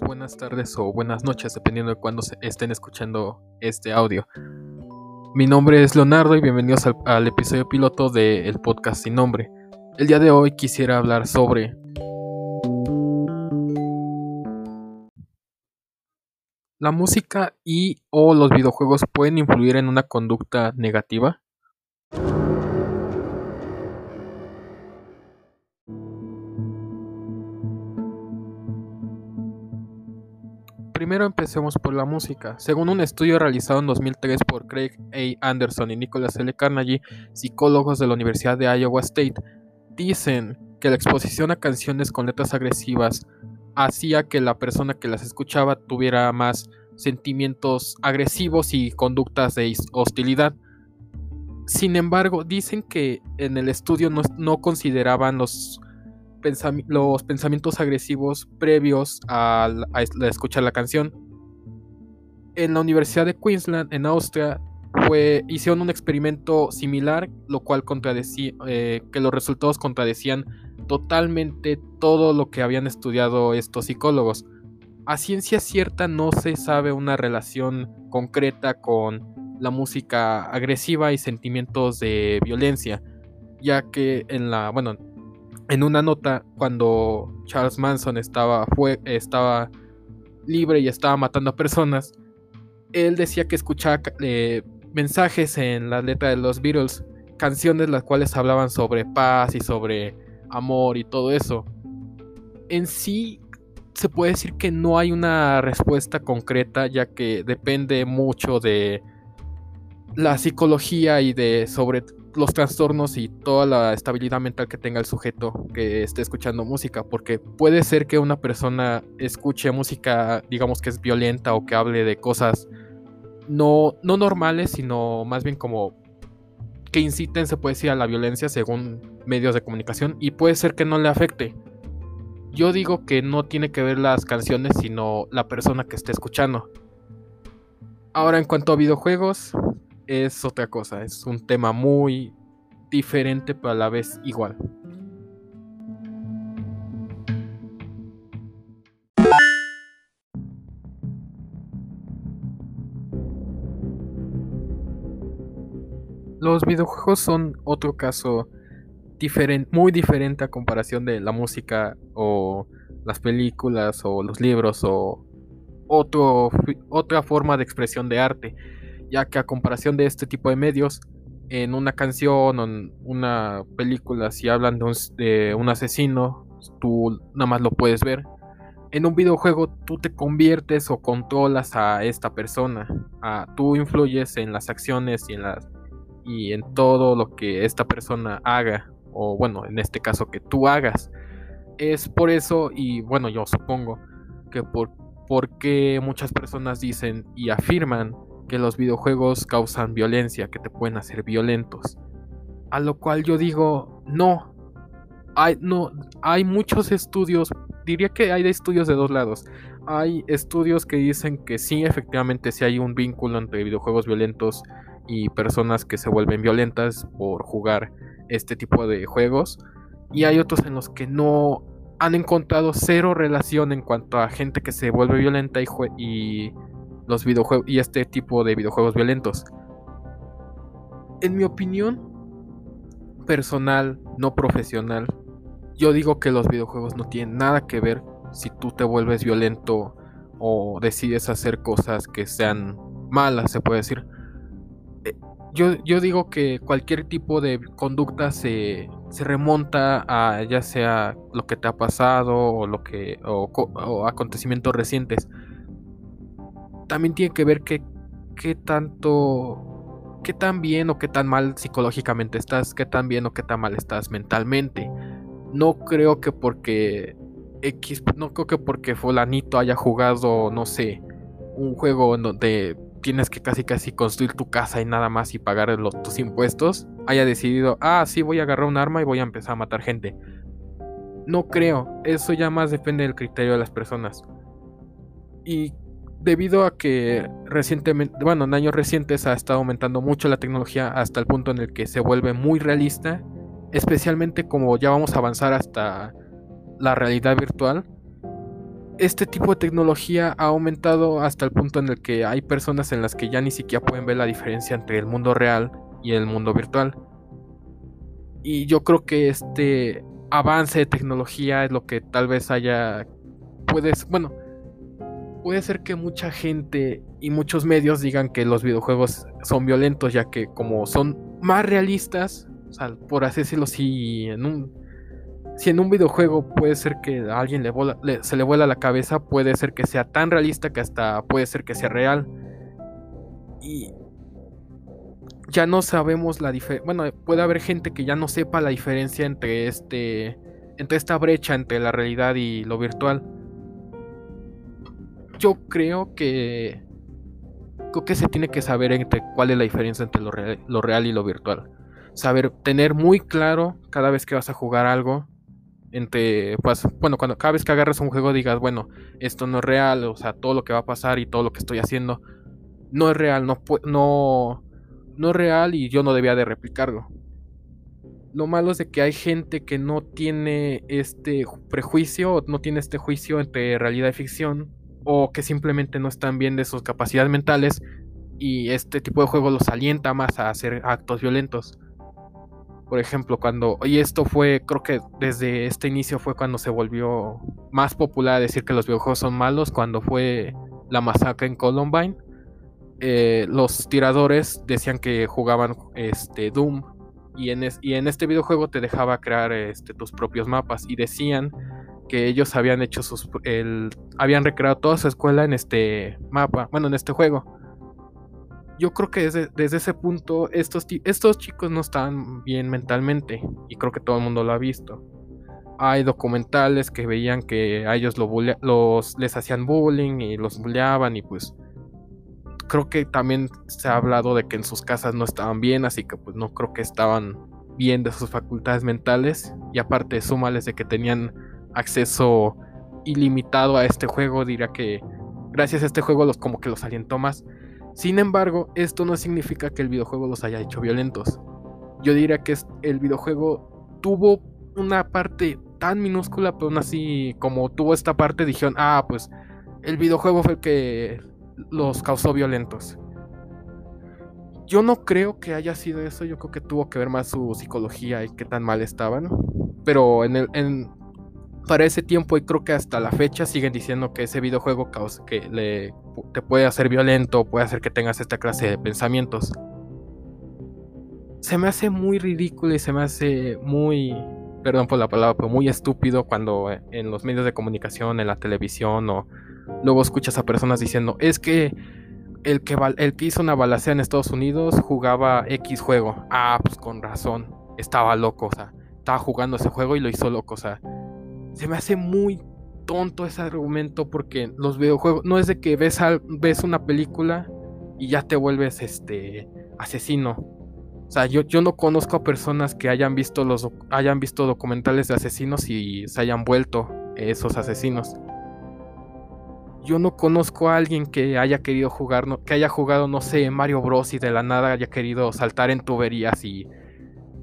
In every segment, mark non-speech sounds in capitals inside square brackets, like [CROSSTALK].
buenas tardes o buenas noches, dependiendo de cuándo estén escuchando este audio. Mi nombre es Leonardo y bienvenidos al, episodio piloto del podcast sin nombre. El día de hoy quisiera hablar sobre la música y o los videojuegos pueden influir en una conducta negativa. Primero empecemos por la música. Según un estudio realizado en 2003 por Craig A. Anderson y Nicholas L. Carnegie, psicólogos de la Universidad de Iowa State, dicen que la exposición a canciones con letras agresivas hacía que la persona que las escuchaba tuviera más sentimientos agresivos y conductas de hostilidad. Sin embargo, dicen que en el estudio no, consideraban los los pensamientos agresivos previos a, escuchar la canción. En la Universidad de Queensland, en Austria, fue, hicieron un experimento similar, lo cual contradecía, eh, que los resultados contradecían totalmente todo lo que habían estudiado estos psicólogos. A ciencia cierta no se sabe una relación concreta con la música agresiva y sentimientos de violencia, ya que en la, bueno, en una nota cuando Charles Manson estaba, estaba libre y estaba matando a personas, él decía que escuchaba eh, mensajes en la letra de los Beatles, canciones las cuales hablaban sobre paz y sobre amor y todo eso. En sí se puede decir que no hay una respuesta concreta ya que depende mucho de la psicología y de sobre los trastornos y toda la estabilidad mental que tenga el sujeto que esté escuchando música, porque puede ser que una persona escuche música, digamos que es violenta o que hable de cosas no, no normales, sino más bien como que inciten, se puede decir, a la violencia según medios de comunicación y puede ser que no le afecte. Yo digo que no tiene que ver las canciones, sino la persona que esté escuchando. Ahora, en cuanto a videojuegos, es otra cosa, es un tema muy diferente pero a la vez igual. Los videojuegos son otro caso muy diferente a comparación de la música o las películas o los libros o otra forma de expresión de arte ya que a comparación de este tipo de medios, en una canción o en una película, si hablan de un, asesino, tú nada más lo puedes ver. En un videojuego tú te conviertes o controlas a esta persona. tú influyes en las acciones y en, las, y en todo lo que esta persona haga. O bueno, en este caso que tú hagas. Es por eso, y bueno, yo supongo que por, porque muchas personas dicen y afirman que los videojuegos causan violencia, que te pueden hacer violentos. A lo cual yo digo, no. Hay, no, hay muchos estudios, diría que hay estudios de dos lados. Hay estudios que dicen que sí, efectivamente, sí hay un vínculo entre videojuegos violentos y personas que se vuelven violentas por jugar este tipo de juegos. Y hay otros en los que no han encontrado cero relación en cuanto a gente que se vuelve violenta y, y los videojuegos y este tipo de videojuegos violentos. En mi opinión personal, no profesional, yo digo que los videojuegos no tienen nada que ver si tú te vuelves violento o decides hacer cosas que sean malas, se puede decir. Eh, yo, yo digo que cualquier tipo de conducta se, se, remonta a ya sea lo que te ha pasado o lo que o acontecimientos recientes también tiene que ver que qué tanto, qué tan bien o qué tan mal psicológicamente estás, qué tan bien o qué tan mal estás mentalmente. No creo que porque X, no creo que porque fulanito haya jugado, no sé, un juego donde tienes que casi casi construir tu casa y nada más y pagar los, tus impuestos, haya decidido, ah, sí, voy a agarrar un arma y voy a empezar a matar gente. No creo, eso ya más depende del criterio de las personas. Y debido a que recientemente, bueno, en años recientes ha estado aumentando mucho la tecnología hasta el punto en el que se vuelve muy realista, especialmente como ya vamos a avanzar hasta la realidad virtual. este tipo de tecnología ha aumentado hasta el punto en el que hay personas en las que ya ni siquiera pueden ver la diferencia entre el mundo real y el mundo virtual. Y yo creo que este avance de tecnología es lo que tal vez haya puedes, bueno, puede ser que mucha gente y muchos medios digan que los videojuegos son violentos ya que como son más realistas, o sea, por así decirlo, si en un si en un videojuego puede ser que a alguien le, se le vuela la cabeza, puede ser que sea tan realista que hasta puede ser que sea real. Y ya no sabemos la diferencia. Bueno, puede haber gente que ya no sepa la diferencia entre este. entre esta brecha entre la realidad y lo virtual. Yo creo que. Creo que se tiene que saber entre cuál es la diferencia entre lo real y lo virtual. Saber tener muy claro cada vez que vas a jugar algo entre, pues, bueno, cuando cada vez que agarras un juego digas, bueno, esto no es real, o sea, todo lo que va a pasar y todo lo que estoy haciendo no es real, no, no, no es real y yo no debía de replicarlo. Lo malo es de que hay gente que no tiene este prejuicio, no tiene este juicio entre realidad y ficción, o que simplemente no están bien de sus capacidades mentales y este tipo de juego los alienta más a hacer actos violentos. Por ejemplo, cuando, y esto fue, creo que desde este inicio fue cuando se volvió más popular decir que los videojuegos son malos, cuando fue la masacre en Columbine. Eh, los tiradores decían que jugaban este, Doom y en, este videojuego te dejaba crear este, tus propios mapas y decían que ellos habían hecho sus el, habían recreado toda su escuela en este mapa, bueno, en este juego yo creo que desde, ese punto estos, estos chicos no están bien mentalmente y creo que todo el mundo lo ha visto. Hay documentales que veían que a ellos los, les hacían bullying y los bulleaban y pues creo que también se ha hablado de que en sus casas no estaban bien, así que pues no creo que estaban bien de sus facultades mentales y aparte súmales de que tenían acceso ilimitado a este juego, diría que gracias a este juego los como que los alientó más. Sin embargo, esto no significa que el videojuego los haya hecho violentos. Yo diría que el videojuego tuvo una parte tan minúscula, pero aún así, como tuvo esta parte, dijeron, ah, pues el videojuego fue el que los causó violentos. Yo no creo que haya sido eso, yo creo que tuvo que ver más su psicología y qué tan mal estaban. Pero en, el, en para ese tiempo y creo que hasta la fecha siguen diciendo que ese videojuego causa, que le, te puede hacer violento, puede hacer que tengas esta clase de pensamientos. Se me hace muy ridículo y se me hace muy, perdón por la palabra, pero muy estúpido cuando en los medios de comunicación, en la televisión o luego escuchas a personas diciendo, es que el que, el que hizo una balacera en Estados Unidos jugaba X juego. Ah, pues con razón, estaba loco, o sea, estaba jugando ese juego y lo hizo loco, o sea se me hace muy tonto ese argumento porque los videojuegos no es de que ves, ves una película y ya te vuelves este asesino. O sea, yo, yo no conozco a personas que hayan visto los hayan visto documentales de asesinos y se hayan vuelto esos asesinos. Yo no conozco a alguien que haya querido jugar, que haya jugado, no sé, Mario Bros. y de la nada haya querido saltar en tuberías y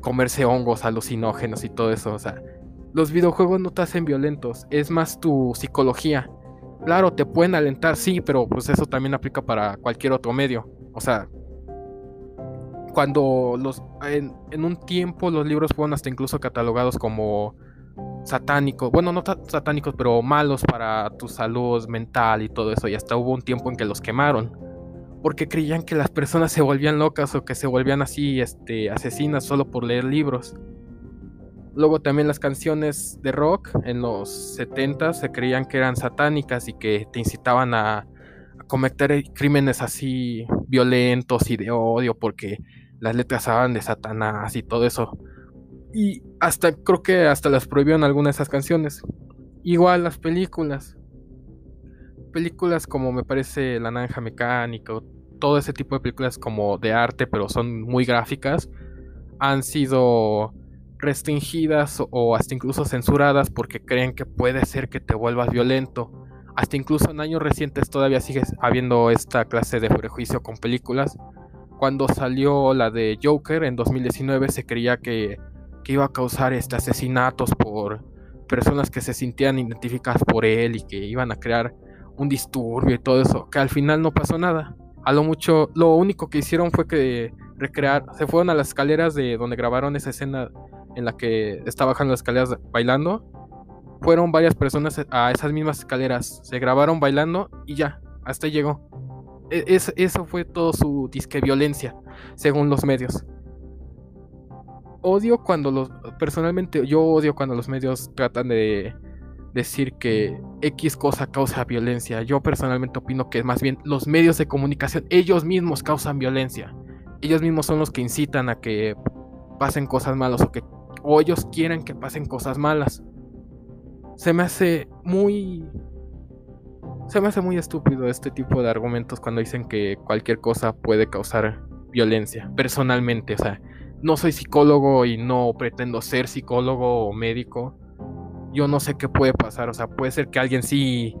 comerse hongos alucinógenos y todo eso. O sea, los videojuegos no te hacen violentos, es más tu psicología. Claro, te pueden alentar, sí, pero pues eso también aplica para cualquier otro medio. O sea, cuando los en, un tiempo los libros fueron hasta incluso catalogados como satánicos, bueno, no satánicos, pero malos para tu salud mental y todo eso, y hasta hubo un tiempo en que los quemaron, porque creían que las personas se volvían locas o que se volvían así, este, asesinas solo por leer libros. Luego también las canciones de rock en los 70 se creían que eran satánicas y que te incitaban a, cometer crímenes así violentos y de odio porque las letras hablan de Satanás y todo eso. Y hasta creo que hasta las prohibieron algunas de esas canciones. Igual las películas. Películas como me parece La Naranja Mecánica, todo ese tipo de películas como de arte, pero son muy gráficas, han sido restringidas o hasta incluso censuradas porque creen que puede ser que te vuelvas violento. Hasta incluso en años recientes todavía sigue habiendo esta clase de prejuicio con películas. Cuando salió la de Joker en 2019 se creía que, iba a causar este asesinatos por personas que se sentían identificadas por él y que iban a crear un disturbio y todo eso, que al final no pasó nada. A lo mucho, lo único que hicieron fue que recrear, se fueron a las escaleras de donde grabaron esa escena en la que está bajando las escaleras bailando. Fueron varias personas a esas mismas escaleras, se grabaron bailando y ya, hasta llegó. E, eso fue todo su disque violencia, según los medios. Odio cuando los. Personalmente, yo odio cuando los medios tratan de decir que X cosa causa violencia. Yo personalmente opino que más bien los medios de comunicación, ellos mismos causan violencia. Ellos mismos son los que incitan a que pasen cosas malas o que o ellos quieren que pasen cosas malas. Se me hace muy se me hace muy estúpido este tipo de argumentos cuando dicen que cualquier cosa puede causar violencia. Personalmente, o sea, no soy psicólogo y no pretendo ser psicólogo o médico. Yo no sé qué puede pasar, o sea, puede ser que alguien sí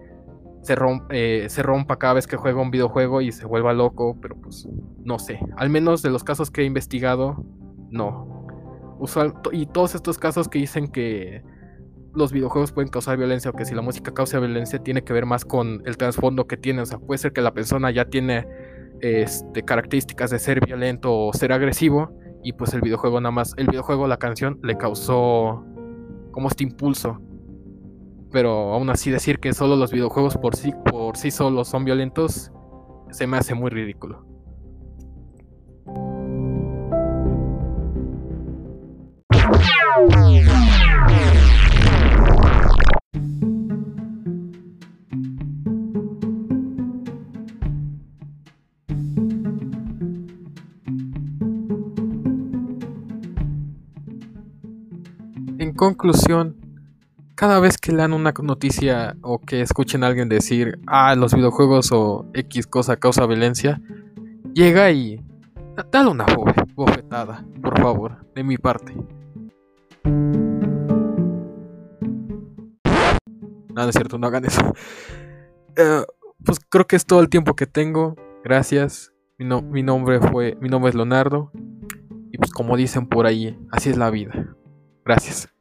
se, eh, se rompa cada vez que juega un videojuego y se vuelva loco, pero pues no sé. Al menos de los casos que he investigado, no. Y todos estos casos que dicen que los videojuegos pueden causar violencia o que si la música causa violencia tiene que ver más con el trasfondo que tiene. O sea, puede ser que la persona ya tiene este, características de ser violento o ser agresivo y pues el videojuego nada más, el videojuego, la canción le causó como este impulso. Pero aún así decir que solo los videojuegos por sí, por sí solos son violentos se me hace muy ridículo. conclusión, cada vez que lean una noticia o que escuchen a alguien decir, ah, los videojuegos o X cosa causa violencia, llega y dale una bofetada, por favor, de mi parte. Nada, es cierto, no hagan eso. [LAUGHS] Eh, pues creo que es todo el tiempo que tengo. Gracias. Mi, mi nombre fue, mi nombre es Leonardo. Y pues como dicen por ahí, así es la vida. Gracias.